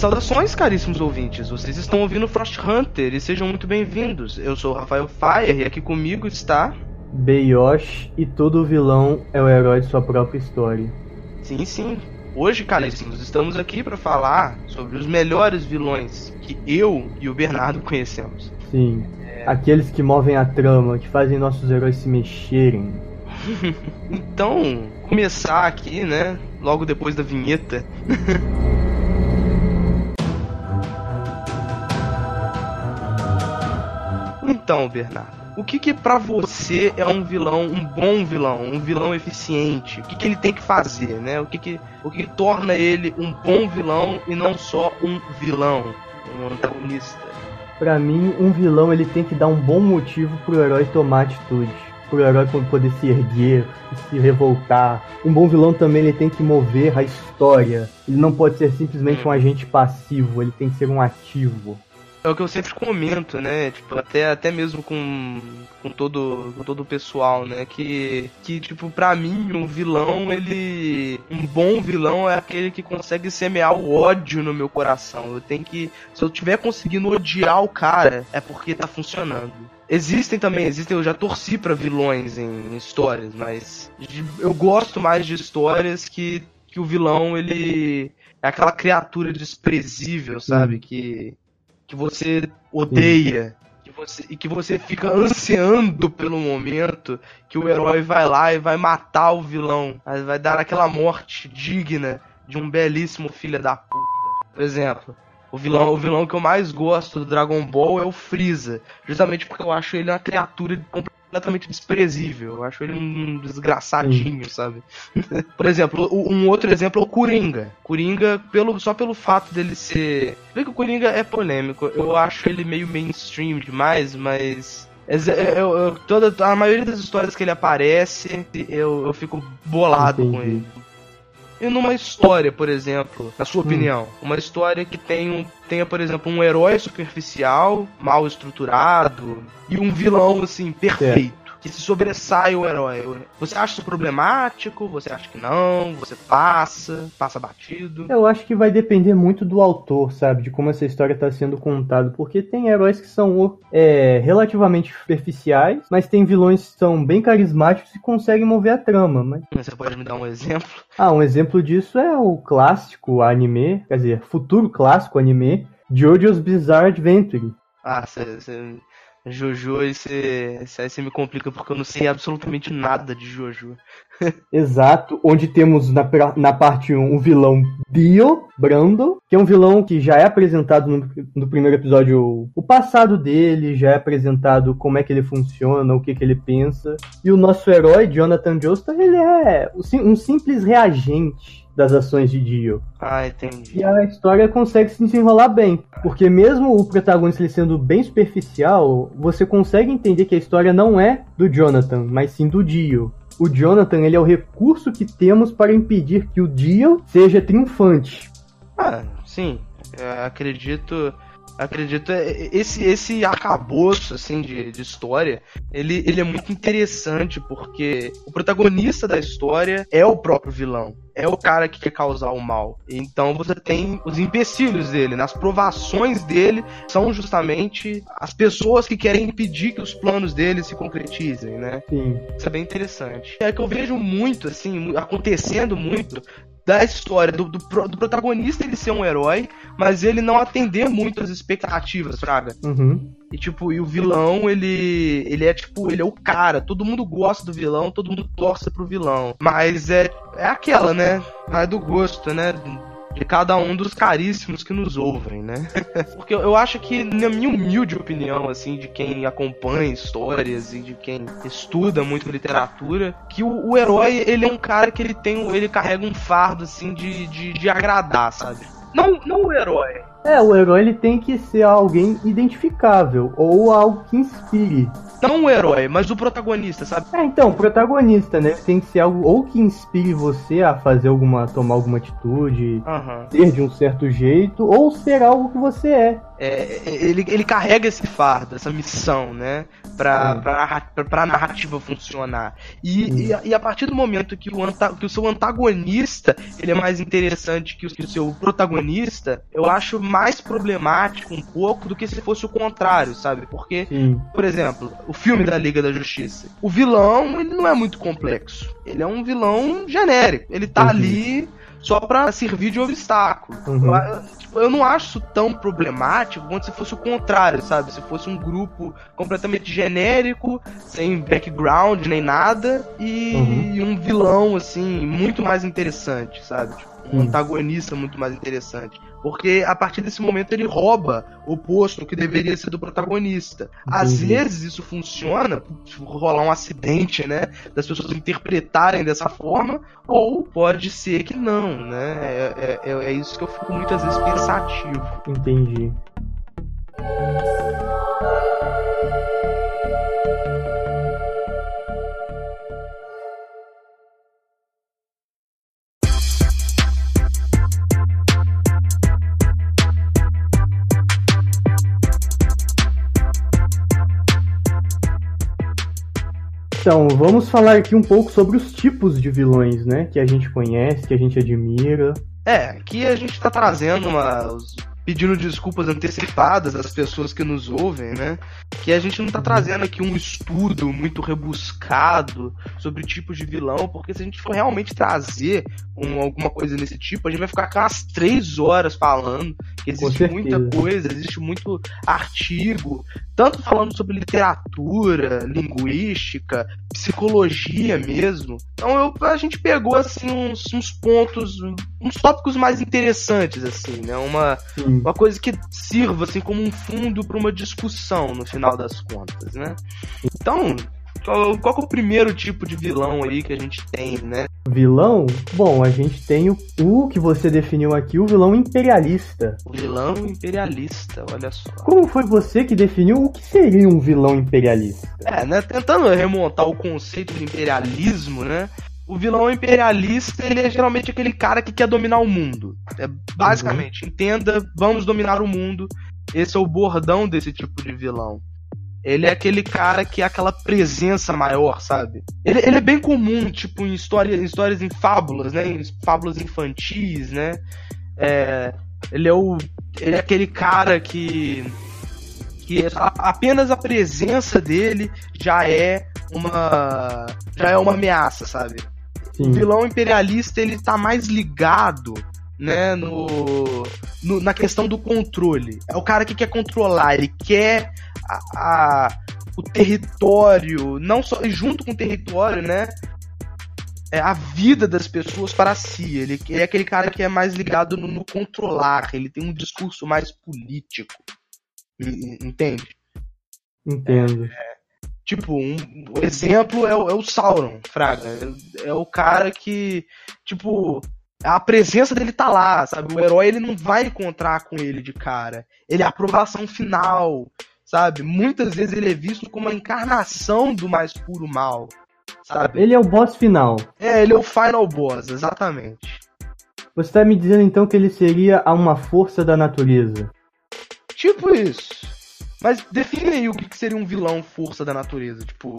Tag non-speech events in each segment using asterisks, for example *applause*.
Saudações, caríssimos ouvintes. Vocês estão ouvindo Frost Hunter e sejam muito bem-vindos. Eu sou o Rafael Fire e aqui comigo está. Beyosh e todo vilão é o herói de sua própria história. Sim, sim. Hoje, caríssimos, estamos aqui para falar sobre os melhores vilões que eu e o Bernardo conhecemos. Sim. Aqueles que movem a trama, que fazem nossos heróis se mexerem. *laughs* então, começar aqui, né? Logo depois da vinheta. *laughs* então, Bernardo o que que para você é um vilão, um bom vilão, um vilão eficiente? O que que ele tem que fazer, né? O que que, o que, que torna ele um bom vilão e não só um vilão, um antagonista? Para mim, um vilão ele tem que dar um bom motivo pro herói tomar atitude, pro herói poder se erguer, se revoltar. Um bom vilão também ele tem que mover a história. Ele não pode ser simplesmente um agente passivo, ele tem que ser um ativo. É o que eu sempre comento, né? Tipo, até, até mesmo com, com, todo, com todo o pessoal, né? Que, que, tipo, pra mim, um vilão, ele. Um bom vilão é aquele que consegue semear o ódio no meu coração. Eu tenho que. Se eu tiver conseguindo odiar o cara, é porque tá funcionando. Existem também, existem, eu já torci para vilões em, em histórias, mas eu gosto mais de histórias que, que o vilão, ele é aquela criatura desprezível, sabe? Que que você odeia, que você, e que você fica ansiando pelo momento que o herói vai lá e vai matar o vilão, vai dar aquela morte digna de um belíssimo filho da puta. Por exemplo, o vilão, o vilão que eu mais gosto do Dragon Ball é o Freeza, justamente porque eu acho ele uma criatura completamente desprezível. Eu acho ele um desgraçadinho, sabe? *laughs* Por exemplo, um outro exemplo é o Coringa. Coringa, pelo, só pelo fato dele ser. Vê que o Coringa é polêmico. Eu acho ele meio mainstream demais, mas. Eu, eu, toda, a maioria das histórias que ele aparece, eu, eu fico bolado Entendi. com ele. E numa história, por exemplo, na sua hum. opinião, uma história que tem um, tenha, por exemplo, um herói superficial, mal estruturado, e um vilão, assim, perfeito que se sobressai o herói. Você acha isso problemático? Você acha que não? Você passa? Passa batido? Eu acho que vai depender muito do autor, sabe? De como essa história está sendo contada. Porque tem heróis que são é, relativamente superficiais, mas tem vilões que são bem carismáticos e conseguem mover a trama. Mas... Você pode me dar um exemplo? Ah, um exemplo disso é o clássico anime, quer dizer, futuro clássico anime, JoJo's Bizarre Adventure. Ah, você Jojo, esse, esse, me complica porque eu não sei absolutamente nada de Jojo. *laughs* Exato, onde temos na, na parte 1 um, o vilão Dio Brando, que é um vilão que já é apresentado no, no, primeiro episódio o passado dele, já é apresentado como é que ele funciona, o que, que ele pensa. E o nosso herói, Jonathan Joestar, ele é um simples reagente das ações de Dio. Ah, entendi. E a história consegue se desenrolar bem, porque mesmo o protagonista sendo bem superficial, você consegue entender que a história não é do Jonathan, mas sim do Dio. O Jonathan ele é o recurso que temos para impedir que o Dio seja triunfante. Ah, sim. Eu acredito acredito é, esse esse arcabouço assim de, de história ele, ele é muito interessante porque o protagonista da história é o próprio vilão é o cara que quer causar o mal. Então você tem os empecilhos dele, nas provações dele são justamente as pessoas que querem impedir que os planos dele se concretizem, né? Sim. Isso é bem interessante. É que eu vejo muito, assim, acontecendo muito da história do, do, do, protagonista ele ser um herói, mas ele não atender muito as expectativas, Fraga. Uhum. E tipo, e o vilão, ele ele é tipo, ele é o cara, todo mundo gosta do vilão, todo mundo torce pro vilão. Mas é é aquela, né? Vai do gosto, né? De cada um dos caríssimos que nos ouvem, né? *laughs* Porque eu acho que, na minha humilde opinião, assim, de quem acompanha histórias e de quem estuda muito literatura, que o, o herói, ele é um cara que ele tem, ele carrega um fardo, assim, de, de, de agradar, sabe? Não, não o herói, é, o herói ele tem que ser alguém identificável ou algo que inspire. Não o herói, mas o protagonista, sabe? É, então, o protagonista, né? Tem que ser algo ou que inspire você a fazer alguma, tomar alguma atitude, uhum. ser de um certo jeito, ou ser algo que você é. É, ele, ele carrega esse fardo, essa missão, né? Pra, Sim. pra, pra, pra narrativa funcionar. E, e, a- e a partir do momento que o, anta, que o seu antagonista ele é mais interessante que o, que o seu protagonista, eu acho mais problemático um pouco do que se fosse o contrário, sabe? Porque Sim. por exemplo, o filme da Liga da Justiça. O vilão, ele não é muito complexo. Ele é um vilão genérico. Ele tá Uhum. ali só pra servir de obstáculo. Uhum. Eu, tipo, eu não acho isso tão problemático quanto se fosse o contrário, sabe? Se fosse um grupo completamente genérico, sem background nem nada, e Uhum. um vilão, assim, muito mais interessante, sabe? Tipo, um Hum. antagonista muito mais interessante. Porque a partir desse momento ele rouba o posto que deveria ser do protagonista. Às Entendi. vezes isso funciona, rolar um acidente, né? Das pessoas interpretarem dessa forma, ou pode ser que não, né? É, é, é isso que eu fico muitas vezes pensativo. Entendi. Então, vamos falar aqui um pouco sobre os tipos de vilões, né? Que a gente conhece, que a gente admira. É, aqui a gente tá trazendo uma. pedindo desculpas antecipadas às pessoas que nos ouvem, né? Que a gente não tá trazendo aqui um estudo muito rebuscado sobre tipos de vilão, porque se a gente for realmente trazer um- alguma coisa desse tipo, a gente vai ficar com umas três horas falando, existe muita coisa, existe muito artigo, tanto falando sobre literatura, linguística, psicologia mesmo. Então eu- a gente pegou assim uns, uns pontos, uns tópicos mais interessantes assim, né? Uma Sim. uma coisa que sirva assim como um fundo para uma discussão no final das contas, né? Então, qual, qual que é o primeiro tipo de vilão aí que a gente tem, né? Vilão? Bom, a gente tem o, o que você definiu aqui, o vilão imperialista. O vilão imperialista, olha só. Como foi você que definiu o que seria um vilão imperialista? É, né? Tentando remontar o conceito de imperialismo, né? O vilão imperialista, ele é geralmente aquele cara que quer dominar o mundo. É, basicamente, entenda, vamos dominar o mundo. Esse é o bordão desse tipo de vilão. Ele é aquele cara que é aquela presença maior, sabe? Ele, ele é bem comum, tipo, em, história, em histórias, em fábulas, né? Em fábulas infantis, né? É, ele é o. Ele é aquele cara que. que apenas a presença dele já é uma. já é uma ameaça, sabe? O Sim. vilão imperialista ele tá mais ligado né no, no- na questão do controle é o cara que quer controlar ele quer a, a- o território não só junto com o território né é a vida das pessoas para si ele, ele é aquele cara que é mais ligado no, no controlar ele tem um discurso mais político entende Entendo. Tipo, um, o exemplo é o, é o Sauron, Fraga. É, é o cara que, tipo, a presença dele tá lá, sabe? O herói ele não vai encontrar com ele de cara. Ele é a aprovação final, sabe? Muitas vezes ele é visto como a encarnação do mais puro mal, sabe? Ele é o boss final. É, ele é o final boss, exatamente. Você está me dizendo então que ele seria uma força da natureza? Tipo isso. Mas define aí o que seria um vilão força da natureza, tipo.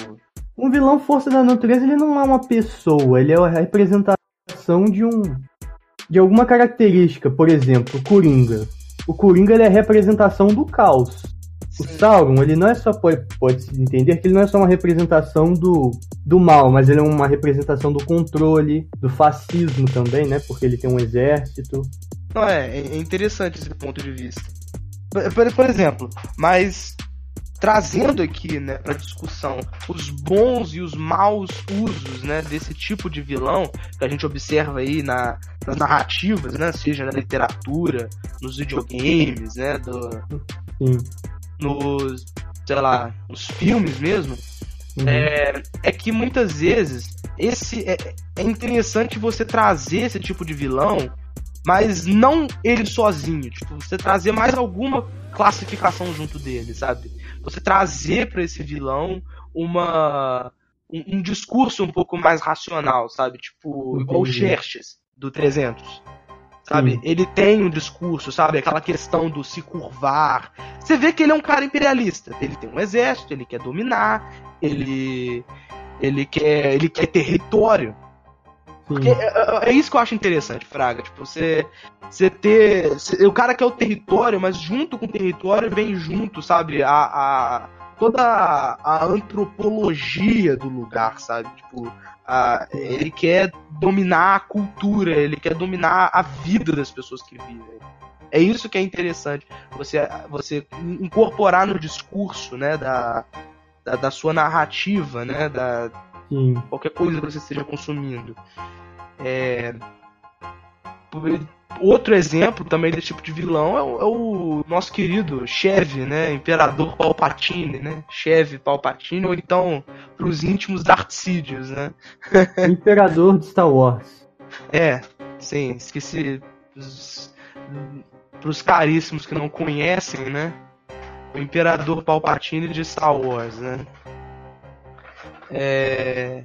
Um vilão força da natureza ele não é uma pessoa, ele é a representação de um de alguma característica, por exemplo, o Coringa. O Coringa é a representação do caos. O. Sauron, ele não é só pode, pode se entender que ele não é só uma representação do, do mal, mas ele é uma representação do controle, do fascismo também, né? Porque ele tem um exército. Não, é, é interessante esse ponto de vista. Por, por- por exemplo, mas trazendo aqui, né, para discussão os bons e os maus usos, né, desse tipo de vilão que a gente observa aí na, nas narrativas, né, seja na literatura, nos videogames, né, do, Sim. Nos, sei lá, nos filmes mesmo, Uhum. é, é que muitas vezes esse é, é interessante você trazer esse tipo de vilão, mas não ele sozinho, tipo, você trazer mais alguma classificação junto dele, sabe? Você trazer pra esse vilão uma um, um discurso um pouco mais racional, sabe? Tipo, igual o Entendi. Xerxes do 300. Sabe? Hum. Ele tem um discurso, sabe? Aquela questão do se curvar. Você vê que ele é um cara imperialista. Ele tem um exército, ele quer dominar, ele ele quer ele quer território. Porque é, é, é, isso que eu acho interessante, Fraga. Tipo, você, você ter. Você, o cara quer o território, mas junto com o território vem junto, sabe? A, a toda a, antropologia do lugar, sabe? Tipo, a, ele quer dominar a cultura, ele quer dominar a vida das pessoas que vivem. É isso que é interessante, você, você incorporar no discurso, né, da, da, da sua narrativa, né, da Sim. qualquer coisa que você esteja consumindo. É, outro exemplo também desse tipo de vilão é o, é o nosso querido Chev, né? Imperador Palpatine, né? Chev Palpatine, ou então, pros íntimos, Darth Sidious, né? Imperador de Star Wars. *laughs* É, sim, esqueci. Os, pros caríssimos que não conhecem, né? O Imperador Palpatine de Star Wars, né? É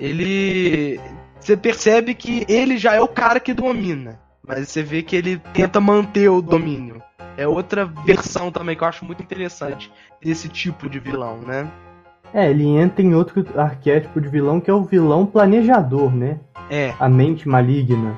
ele. Você percebe que ele já é o cara que domina. Mas você vê que ele tenta manter o domínio. É outra versão também que eu acho muito interessante desse tipo de vilão, né? É, ele entra em outro arquétipo de vilão que é o vilão planejador, né? É. A mente maligna.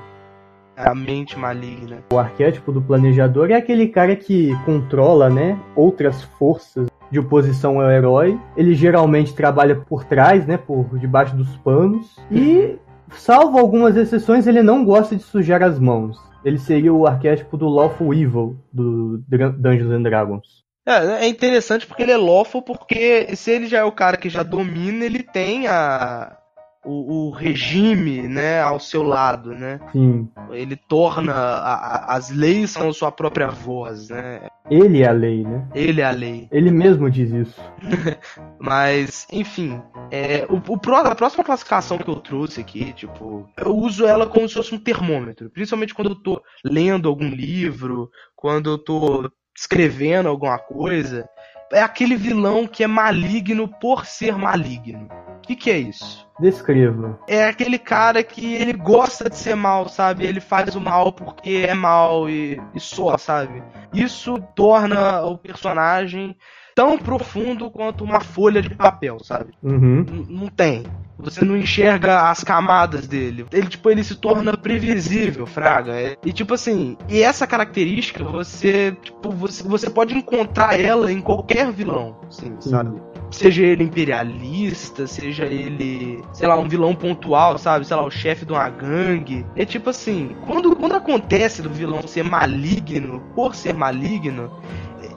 A mente maligna. O arquétipo do planejador é aquele cara que controla, né, outras forças de oposição ao herói. Ele geralmente trabalha por trás, né, por debaixo dos panos. E, salvo algumas exceções, ele não gosta de sujar as mãos. Ele seria o arquétipo do Lawful Evil do Dungeons and Dragons. É, é interessante porque ele é lawful, porque se ele já é o cara que já domina, ele tem a, o, o, regime, né, ao seu lado, né? Sim. Ele torna a, a, as leis são sua própria voz, né? Ele é a lei, né? Ele é a lei. Ele mesmo diz isso. *laughs* Mas, enfim, é, o, o, a próxima classificação que eu trouxe aqui, tipo, eu uso ela como se fosse um termômetro, principalmente quando eu tô lendo algum livro, quando eu tô escrevendo alguma coisa. É aquele vilão que é maligno por ser maligno. O que, que é isso? Descreva. É aquele cara que ele gosta de ser mal, sabe? Ele faz o mal porque é mal e, e só, sabe? Isso torna o personagem tão profundo quanto uma folha de papel, sabe? Uhum. Não tem. Você não enxerga as camadas dele. Ele, tipo, ele se torna previsível, fraga. É, e tipo assim, e essa característica você, tipo, você, você pode encontrar ela em qualquer vilão, assim, sabe? Seja ele imperialista, seja ele, sei lá, um vilão pontual, sabe? Sei lá, o chefe de uma gangue. É tipo assim, quando, quando acontece do vilão ser maligno, por ser maligno,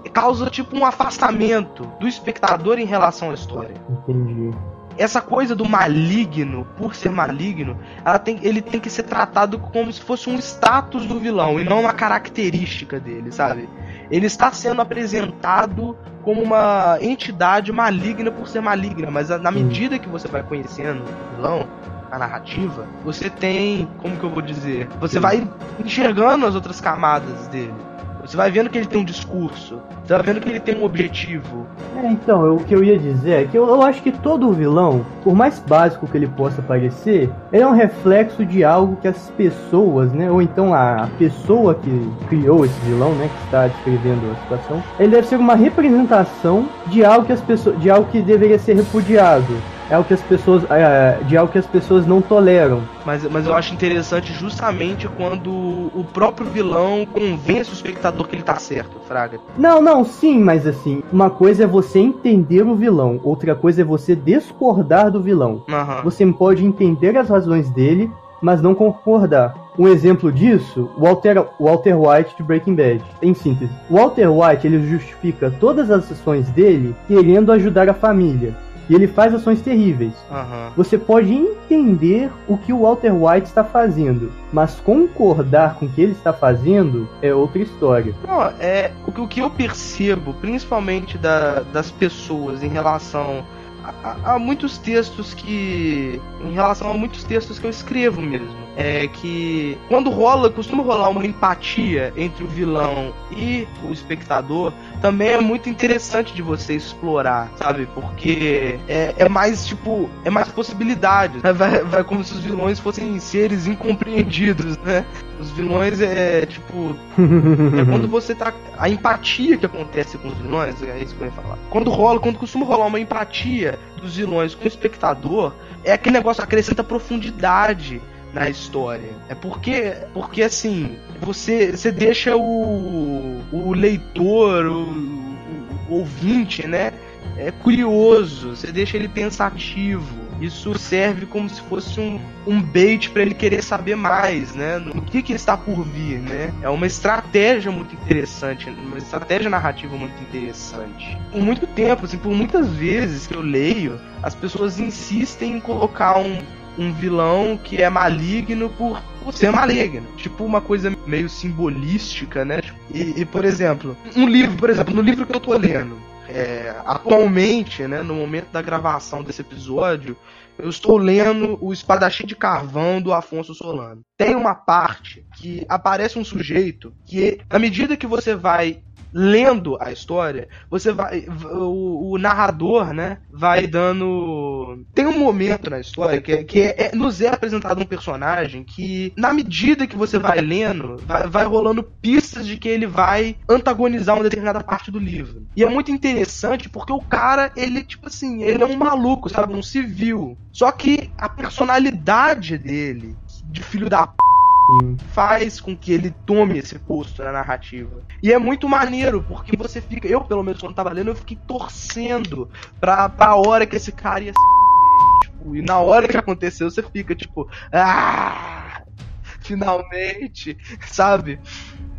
causa tipo um afastamento do espectador em relação à história. Entendi. Essa coisa do maligno, por ser maligno, tem, ele tem que ser tratado como se fosse um status do vilão e não uma característica dele, sabe? Ele está sendo apresentado como uma entidade maligna por ser maligna, mas na medida que você vai conhecendo o vilão, a narrativa, você tem, como que eu vou dizer? Você vai enxergando as outras camadas dele. Você vai vendo que ele tem um discurso. Você vai vendo que ele tem um objetivo. É, então, eu, o que eu ia dizer é que eu, eu, acho que todo vilão, por mais básico que ele possa parecer, ele é um reflexo de algo que as pessoas, né? Ou então a, a pessoa que criou esse vilão, né? Que está descrevendo a situação, ele deve ser uma representação de algo que as pessoas. de algo que deveria ser repudiado é o que as pessoas é, de algo que as pessoas não toleram. Mas, mas eu acho interessante justamente quando o próprio vilão convence o espectador que ele tá certo, Fraga. Não, não, sim, mas assim, uma coisa é você entender o vilão, outra coisa é você discordar do vilão. Uhum. Você pode entender as razões dele, mas não concordar. Um exemplo disso, Walter, Walter White de Breaking Bad. Em síntese, Walter White ele justifica todas as ações dele querendo ajudar a família. E ele faz ações terríveis. Uhum. Você pode entender o que o Walter White está fazendo, mas concordar com o que ele está fazendo é outra história. Não, é o que eu percebo, principalmente da, das pessoas em relação a, a, muitos textos que. Em relação a muitos textos que eu escrevo mesmo. É que quando rola, costuma rolar uma empatia entre o vilão e o espectador, também é muito interessante de você explorar, sabe? Porque é, é mais, tipo, é mais possibilidades. Vai, vai como se os vilões fossem seres incompreendidos, né? Os vilões é tipo. é quando você tá. A empatia que acontece com os vilões, é isso que eu ia falar. Quando rola, quando costuma rolar uma empatia dos vilões com o espectador, é aquele negócio acrescenta profundidade na história. É porque, porque assim, você, você deixa o, o leitor, o, o, ouvinte, né? É curioso, você deixa ele pensativo isso serve como se fosse um, um bait para ele querer saber mais, né? No que, que está por vir, né? É uma estratégia muito interessante, uma estratégia narrativa muito interessante. Por muito tempo, assim, por muitas vezes que eu leio, as pessoas insistem em colocar um, um vilão que é maligno por, por ser maligno. Tipo uma coisa meio simbolística, né? E, e, por exemplo, um livro, por exemplo, no livro que eu tô lendo, é, atualmente, né, no momento da gravação desse episódio, eu estou lendo o Espadachim de Carvão do Afonso Solano. Tem uma parte que aparece um sujeito que, à medida que você vai lendo a história, você vai. O, o, narrador, né? Vai dando. Tem um momento na história que, que é, é, nos é apresentado um personagem que, na medida que você vai lendo, vai, vai rolando pistas de que ele vai antagonizar uma determinada parte do livro. E é muito interessante porque o cara, ele, tipo assim, ele é um maluco, sabe? Um civil. Só que a personalidade dele, de filho da p Sim. faz com que ele tome esse posto na narrativa. E é muito maneiro, porque você fica. Eu, pelo menos, quando tava lendo, eu fiquei torcendo pra, pra hora que esse cara ia se. Tipo, e na hora que aconteceu, você fica tipo. Ah! Finalmente! *laughs* Sabe?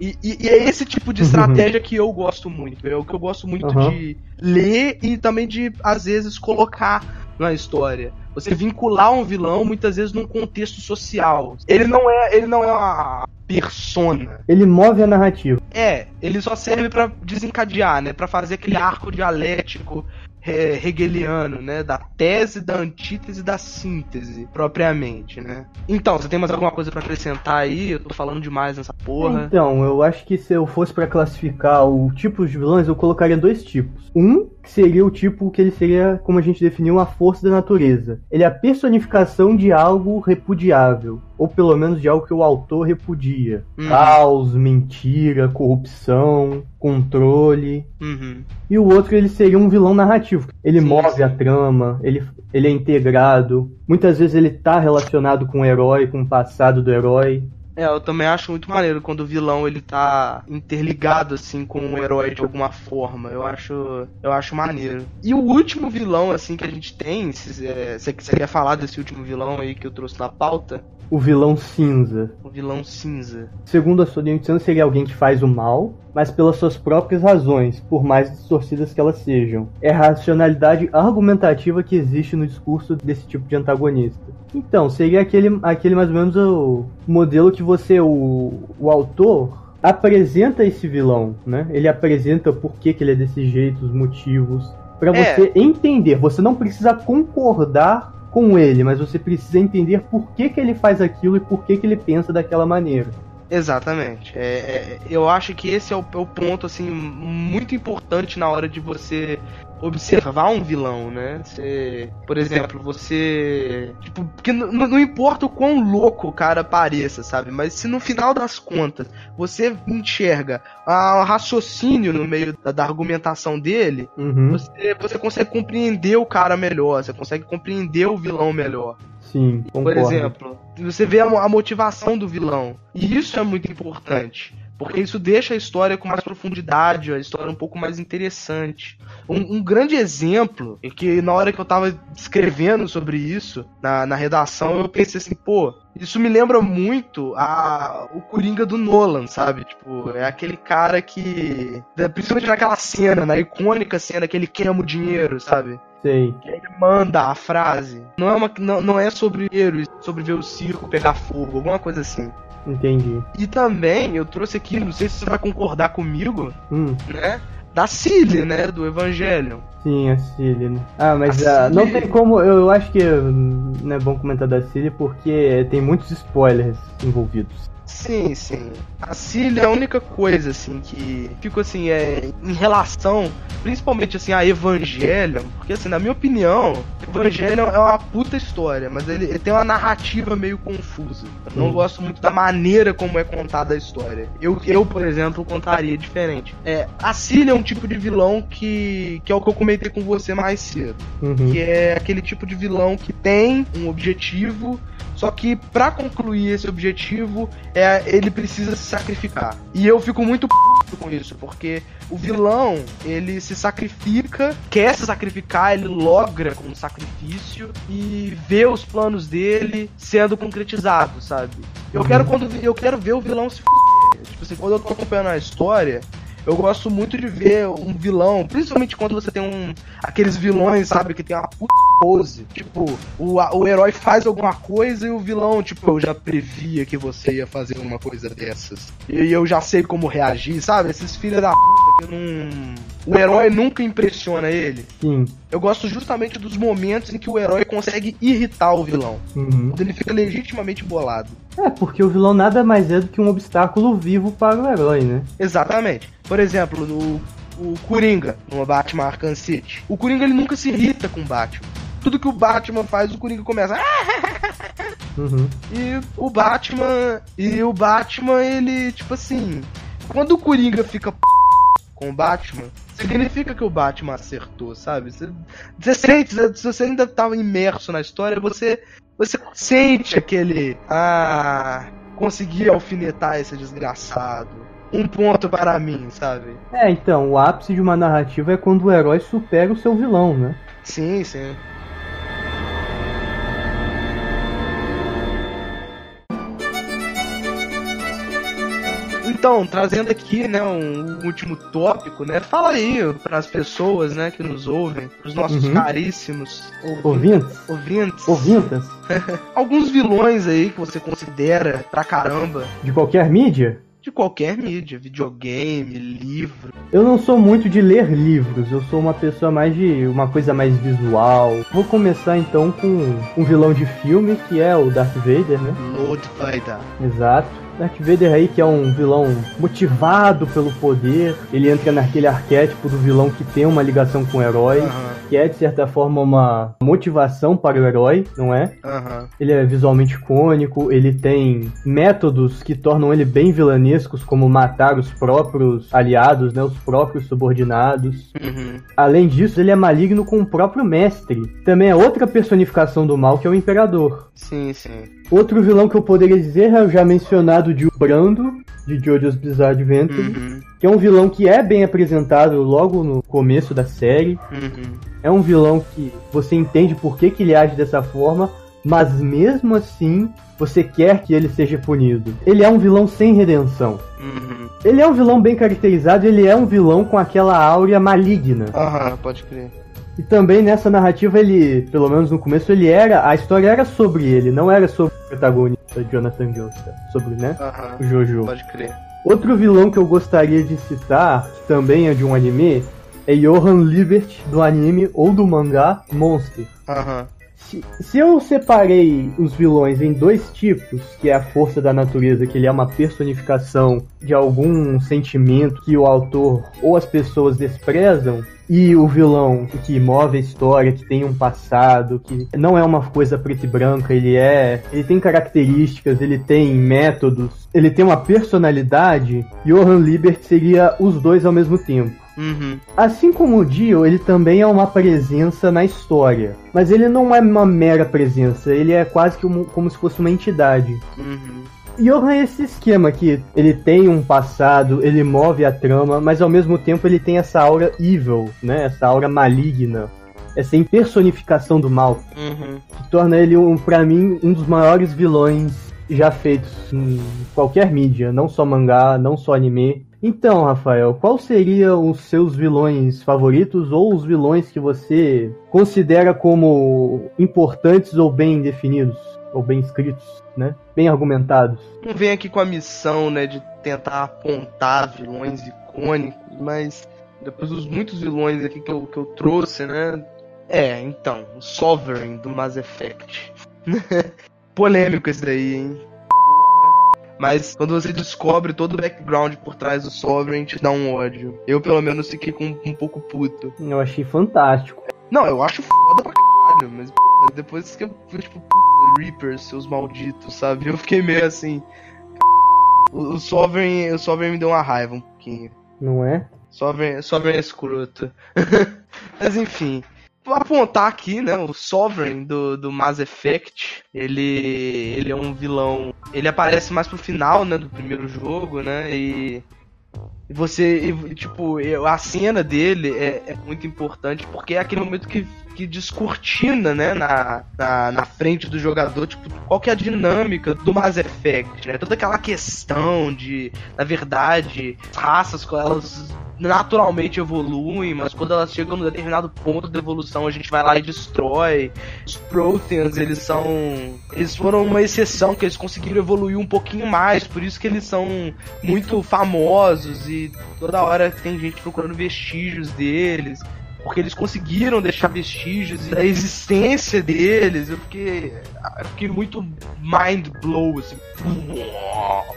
E, e, e, é esse tipo de estratégia que eu gosto muito. É o que eu gosto muito uhum. de ler e também de, às vezes, colocar na história. Você vincular um vilão muitas vezes num contexto social. Ele não é, ele não é uma persona. Ele move a narrativa. É, ele só serve para desencadear, né, para fazer aquele arco dialético hegeliano, né? Da tese, da antítese da síntese, propriamente, né? Então, você tem mais alguma coisa para acrescentar aí? Eu tô falando demais nessa porra. Então, eu acho que se eu fosse para classificar o tipo de vilões, eu colocaria dois tipos. Um, que seria o tipo que ele seria, como a gente definiu, uma força da natureza. Ele é a personificação de algo repudiável ou pelo menos de algo que o autor repudia. Uhum. Caos, mentira, corrupção, controle. Uhum. E o outro ele seria um vilão narrativo. Ele sim, move sim. a trama, ele, ele é integrado. Muitas vezes ele tá relacionado com o herói, com o passado do herói. É, eu também acho muito maneiro quando o vilão ele tá interligado assim com o herói de alguma forma. Eu acho, eu acho maneiro. E o último vilão assim que a gente tem, se é, você quer falar desse último vilão aí que eu trouxe na pauta, o vilão cinza. O vilão cinza. Segundo a Sodinho Chan, seria alguém que faz o mal, mas pelas suas próprias razões, por mais distorcidas que elas sejam. É a racionalidade argumentativa que existe no discurso desse tipo de antagonista. Então, seria aquele, aquele mais ou menos o modelo que você, o, o autor, apresenta esse vilão, né? Ele apresenta por que, que ele é desse jeito, os motivos, para é. você entender. Você não precisa concordar com ele, mas você precisa entender por que, que ele faz aquilo e por que, que ele pensa daquela maneira. Exatamente. É, é, eu acho que esse é o, é o, ponto assim muito importante na hora de você observar um vilão, né? Você, por exemplo, você. Tipo, porque não importa o quão louco o cara pareça, sabe? Mas se no final das contas você enxerga o raciocínio no meio da, da argumentação dele, uhum. você, você consegue compreender o cara melhor, você consegue compreender o vilão melhor. Sim, concordo. Por exemplo, você vê a, a motivação do vilão. E isso é muito importante. Porque isso deixa a história com mais profundidade, a história um pouco mais interessante. Um, um grande exemplo, é que na hora que eu tava escrevendo sobre isso, na, na redação, eu pensei assim, pô, isso me lembra muito a, o Coringa do Nolan, sabe? Tipo, é aquele cara que. Principalmente naquela cena, na icônica cena que ele queima o dinheiro, sabe? Sei. Que ele manda a frase. Não é, uma, não, não é sobre dinheiro, sobre ver o circo pegar fogo, alguma coisa assim. Entendi. E também eu trouxe aqui, não sei se você vai concordar comigo, hum. né? da Cilly, né? Do Evangelho. Sim, a Cilly. Né? Ah, mas uh, não tem como. Eu acho que não é bom comentar da Cilly porque tem muitos spoilers envolvidos. Sim, sim. A Cilly é a única coisa, assim, que fico assim, é. Em relação, principalmente assim, a Evangelion, porque assim, na minha opinião, Evangelion é uma puta história, mas ele, ele tem uma narrativa meio confusa. Eu não gosto muito da maneira como é contada a história. Eu, eu por exemplo, contaria diferente. É, a Cilly é um tipo de vilão que, que é o que eu comentei com você mais cedo. Uhum. Que é aquele tipo de vilão que tem um objetivo só que para concluir esse objetivo, é, ele precisa se sacrificar. E eu fico muito p... com isso, porque o vilão, ele se sacrifica, quer se sacrificar, ele logra com o sacrifício e vê os planos dele sendo concretizados, sabe? Eu quero uhum. quando eu quero ver o vilão se f... Tipo assim, quando eu tô acompanhando a história, eu gosto muito de ver um vilão, principalmente quando você tem um aqueles vilões, sabe, que tem uma puta pose. Tipo, o, o herói faz alguma coisa e o vilão, tipo, eu já previa que você ia fazer uma coisa dessas. E eu já sei como reagir, sabe? Esses filhos da puta que não. O herói nunca impressiona ele. Sim. Eu gosto justamente dos momentos em que o herói consegue irritar o vilão. Uhum. Quando ele fica legitimamente bolado. É, porque o vilão nada mais é do que um obstáculo vivo para o herói, né? Exatamente. Por exemplo, no o Coringa, no Batman Arkham City. O Coringa ele nunca se irrita com o Batman. Tudo que o Batman faz, o Coringa começa. Uhum. E o Batman. E o Batman, ele, tipo assim. Quando o Coringa fica com o Batman, significa que o Batman acertou, sabe? Você, você sente, se você ainda estava imerso na história, você, você sente aquele. Ah. Consegui alfinetar esse desgraçado. Um ponto para mim, sabe? É, então, o ápice de uma narrativa é quando o herói supera o seu vilão, né? Sim, sim. Então, trazendo aqui, né, um último tópico, né? Fala aí para as pessoas, né, que nos ouvem, os nossos uhum. caríssimos ouvintes, ouvintes, ouvintas, *laughs* alguns vilões aí que você considera pra caramba de qualquer mídia de qualquer mídia, videogame, livro. Eu não sou muito de ler livros, eu sou uma pessoa mais de uma coisa mais visual. Vou começar então com um vilão de filme que é o Darth Vader, né? Lord Vader. Exato. Darth Vader aí, que é um vilão motivado pelo poder, ele entra naquele arquétipo do vilão que tem uma ligação com o herói, uhum. que é de certa forma uma motivação para o herói, não é? Uhum. Ele é visualmente icônico, ele tem métodos que tornam ele bem vilanescos, como matar os próprios aliados, né, os próprios subordinados. Uhum. Além disso, ele é maligno com o próprio mestre. Também é outra personificação do mal que é o Imperador. Sim, sim. Outro vilão que eu poderia dizer é o já mencionado de Brando, de JoJo's Bizarre Adventure, uhum. que é um vilão que é bem apresentado logo no começo da série. Uhum. É um vilão que você entende por que, que ele age dessa forma, mas mesmo assim você quer que ele seja punido. Ele é um vilão sem redenção. Uhum. Ele é um vilão bem caracterizado, ele é um vilão com aquela áurea maligna. Aham, pode crer. E também nessa narrativa ele, pelo menos no começo, ele era. A história era sobre ele, não era sobre protagonista Jonathan Joestar. Sobre, né? O Jojo. Pode crer. Outro vilão que eu gostaria de citar, que também é de um anime, é Johan Liebert, do anime ou do mangá Monster. Uhum. Se, se, eu separei os vilões em dois tipos, que é a força da natureza, que ele é uma personificação de algum sentimento que o autor ou as pessoas desprezam, e o vilão que move a história, que tem um passado, que não é uma coisa preta e branca, ele é. Ele tem características, ele tem métodos, ele tem uma personalidade. Johan Liebert seria os dois ao mesmo tempo. Uhum. Assim como o Dio, ele também é uma presença na história. Mas ele não é uma mera presença, ele é quase que um, como se fosse uma entidade. Uhum. Johan é esse esquema que ele tem um passado, ele move a trama, mas ao mesmo tempo ele tem essa aura evil, né? Essa aura maligna. Essa impersonificação do mal. Uhum. Que torna ele, um, para mim, um dos maiores vilões já feitos em qualquer mídia, não só mangá, não só anime. Então, Rafael, qual seriam os seus vilões favoritos ou os vilões que você considera como importantes ou bem definidos? ou bem escritos, né? Bem argumentados. Não vem aqui com a missão, né, de tentar apontar vilões icônicos, mas depois dos muitos vilões aqui que eu, que eu trouxe, né? É, então, o Sovereign do Mass Effect. *laughs* Polêmico esse daí, hein? Mas quando você descobre todo o background por trás do Sovereign, te dá um ódio. Eu, pelo menos, fiquei com um pouco puto. Eu achei fantástico. Não, eu acho foda pra caralho, mas depois que eu fui, tipo, puta, Reapers, seus malditos, sabe? Eu fiquei meio assim. O, o Sovereign, o Sovereign me deu uma raiva um pouquinho. Não é? Sovereign, Sovereign é escroto. *laughs* mas enfim. Apontar aqui, né, o Sovereign do, do Mass Effect, ele, ele é um vilão, ele aparece mais pro final, né, do primeiro jogo, né, e você, tipo, a cena dele é, é, muito importante porque é aquele momento que, que descortina, né, na, na, na, frente do jogador, tipo, qual que é a dinâmica do Mass Effect, né? Toda aquela questão de, na verdade, raças, elas naturalmente evoluem, mas quando elas chegam num determinado ponto da evolução, a gente vai lá e destrói. Os Protheans, eles são. Eles foram uma exceção, que eles conseguiram evoluir um pouquinho mais, por isso que eles são muito famosos e toda hora tem gente procurando vestígios deles porque eles conseguiram deixar vestígios da existência deles. Eu fiquei, eu fiquei muito mind blow assim,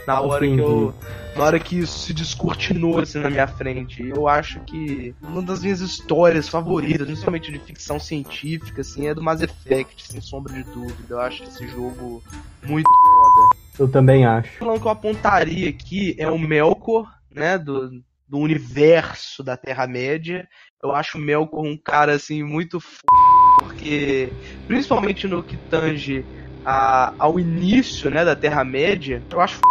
na hora que eu, na hora que isso se descortinou assim na minha frente. Eu acho que uma das minhas histórias favoritas, principalmente de ficção científica, assim, é do Mass Effect, sem sombra de dúvida. Eu acho esse jogo muito foda. Eu também acho. O que eu apontaria aqui é o Melkor, né, do, do universo da Terra-média. Eu acho o Melkor um cara assim muito f... porque principalmente no que tange a, ao início, né, da Terra-média, eu acho f...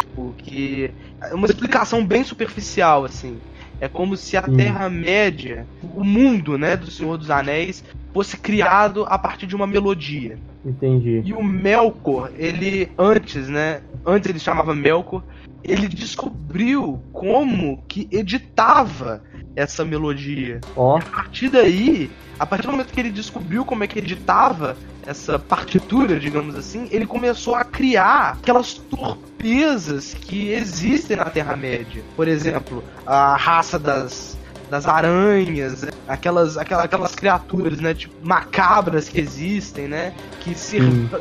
tipo, que é uma explicação bem superficial assim. É como se a. Terra-média, o mundo, né, do Senhor dos Anéis, fosse criado a partir de uma melodia. Entendi. E o Melkor, ele antes, né, antes ele chamava Melkor, ele descobriu como que editava essa melodia. Oh. a partir daí, a partir do momento que ele descobriu como é que editava essa partitura, digamos assim, ele começou a criar aquelas torpezas que existem na Terra-média. Por exemplo, a raça das das aranhas, aquelas, aquelas, aquelas criaturas, né, tipo, macabras que existem, né, que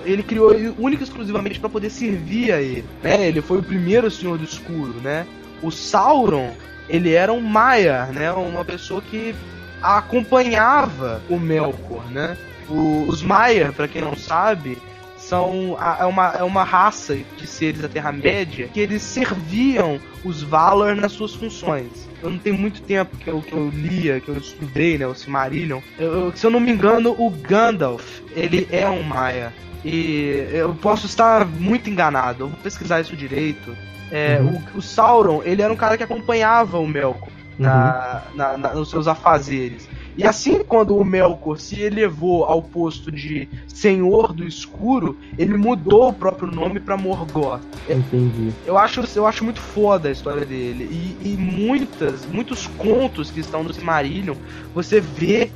ele criou única e exclusivamente para poder servir a ele, né? Ele foi o primeiro Senhor do Escuro, né? O Sauron, ele era um Maia, né, uma pessoa que acompanhava o Melkor, né? O, os Maia, para quem não sabe, são é uma, é uma raça de seres da Terra-média que eles serviam os Valar nas suas funções. Eu não tenho muito tempo que eu, que eu lia, que eu estudei, né, o Silmarillion. Eu, eu, se eu não me engano, o Gandalf, ele é um Maia. E eu posso estar muito enganado, eu vou pesquisar isso direito. É, uhum. o, o, Sauron, ele era um cara que acompanhava o Melkor na, uhum. na, na, nos seus afazeres. E assim, quando o Melkor se elevou ao posto de Senhor do Escuro, ele mudou o próprio nome para Morgoth. Entendi. Eu acho, eu acho muito foda a história dele. E, e muitas, muitos contos que estão no Silmarillion, você vê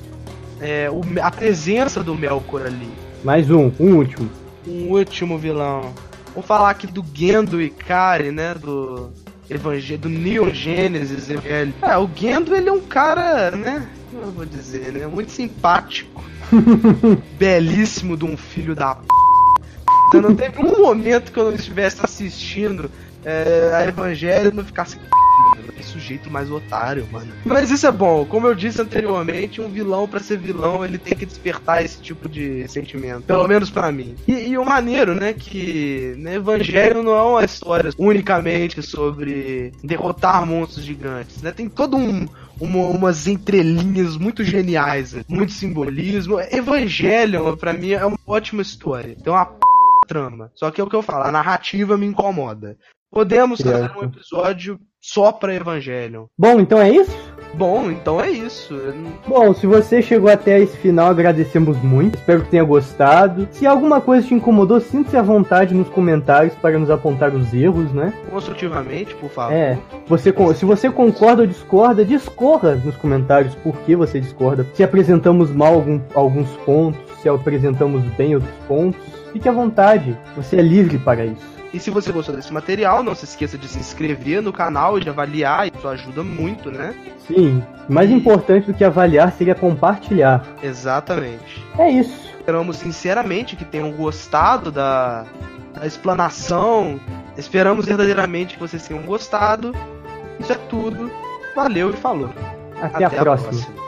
é, o, a presença do Melkor ali. Mais um, um último. Um último vilão. Vamos falar aqui do Gendo Ikari, né? Do Evangelho, do Neon Genesis É, o Gendo ele é um cara, né? Eu vou dizer, né? Muito simpático. *laughs* belíssimo de um filho da p. Então não teve um momento que eu não estivesse assistindo é, a Evangelho e não ficasse. Que sujeito mais otário, mano. Mas isso é bom. Como eu disse anteriormente, um vilão, para ser vilão, ele tem que despertar esse tipo de sentimento. Pelo menos para mim. E, e, o maneiro, né, que né, Evangelho não é uma história unicamente sobre derrotar monstros gigantes, né? Tem todo um, uma, umas entrelinhas muito geniais, muito simbolismo. Evangelion, para mim, é uma ótima história. Tem uma p... trama. Só que é o que eu falo, a narrativa me incomoda. Podemos fazer um episódio só pra Evangelion. Bom, então é isso? Bom, então é isso. Bom, se você chegou até esse final, agradecemos muito. Espero que tenha gostado. Se alguma coisa te incomodou, sinta-se à vontade nos comentários para nos apontar os erros, né? Construtivamente, por favor. É. Você, se você concorda ou discorda, discorra nos comentários por que você discorda. Se apresentamos mal algum, alguns pontos, se apresentamos bem outros pontos, fique à vontade. Você é livre para isso. E se você gostou desse material, não se esqueça de se inscrever no canal e de avaliar, isso ajuda muito, né? Sim, mais importante do que avaliar seria compartilhar. Exatamente. É isso. Esperamos sinceramente que tenham gostado da, da explanação. Esperamos verdadeiramente que vocês tenham gostado. Isso é tudo. Valeu e falou. Até, Até a, próxima. A próxima.